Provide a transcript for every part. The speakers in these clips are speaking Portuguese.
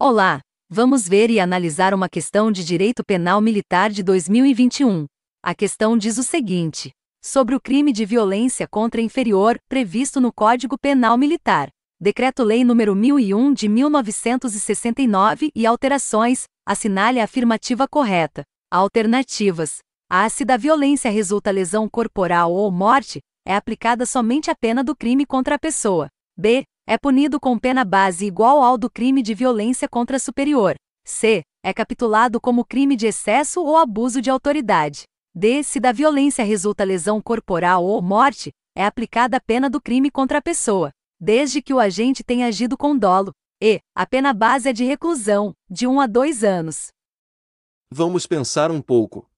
Olá! Vamos ver e analisar uma questão de direito penal militar de 2021. A questão diz o seguinte: sobre o crime de violência contra inferior previsto no Código Penal Militar, Decreto-Lei nº 1001 de 1969 e alterações, assinale a afirmativa correta. Alternativas: A. Se da violência resulta lesão corporal ou morte, é aplicada somente a pena do crime contra a pessoa. B é punido com pena base igual ao do crime de violência contra superior. C. É capitulado como crime de excesso ou abuso de autoridade. D. Se da violência resulta lesão corporal ou morte, é aplicada a pena do crime contra a pessoa, desde que o agente tenha agido com dolo. E. A pena base é de reclusão, de 1 a 2 anos. Vamos pensar um pouco.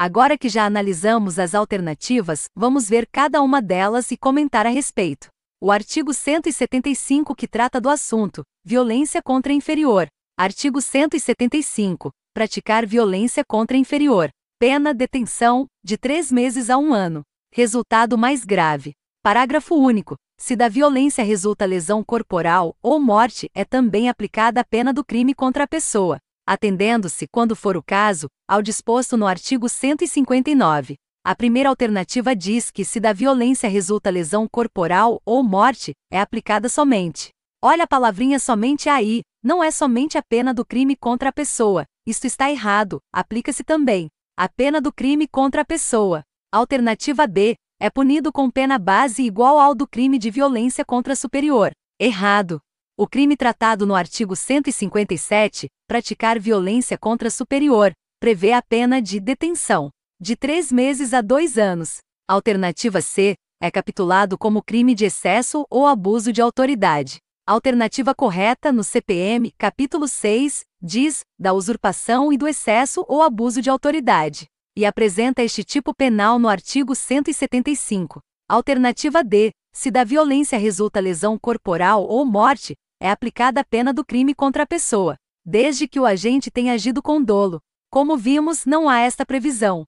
Agora que já analisamos as alternativas, vamos ver cada uma delas e comentar a respeito. O artigo 175 que trata do assunto, violência contra inferior. Artigo 175. Praticar violência contra inferior. Pena detenção, de três meses a um ano. Resultado mais grave. Parágrafo único. Se da violência resulta lesão corporal ou morte, é também aplicada a pena do crime contra a pessoa atendendo-se, quando for o caso, ao disposto no artigo 159. A primeira alternativa diz que, se da violência resulta lesão corporal ou morte, é aplicada somente. Olha a palavrinha somente aí, não é somente a pena do crime contra a pessoa, isto está errado, aplica-se também. A pena do crime contra a pessoa. Alternativa B, é punido com pena base igual ao do crime de violência contra superior. Errado. O crime tratado no artigo 157, praticar violência contra superior, prevê a pena de detenção de três meses a dois anos. Alternativa C é capitulado como crime de excesso ou abuso de autoridade. Alternativa correta no CPM, capítulo 6, diz da usurpação e do excesso ou abuso de autoridade, e apresenta este tipo penal no artigo 175. Alternativa D, se da violência resulta lesão corporal ou morte, é aplicada a pena do crime contra a pessoa, desde que o agente tenha agido com dolo. Como vimos, não há esta previsão.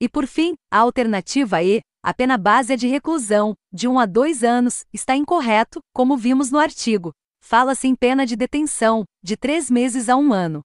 E por fim, a alternativa E, a pena base é de reclusão, de 1 a 2 anos, está incorreto, como vimos no artigo. Fala-se em pena de detenção, de 3 meses a 1 ano.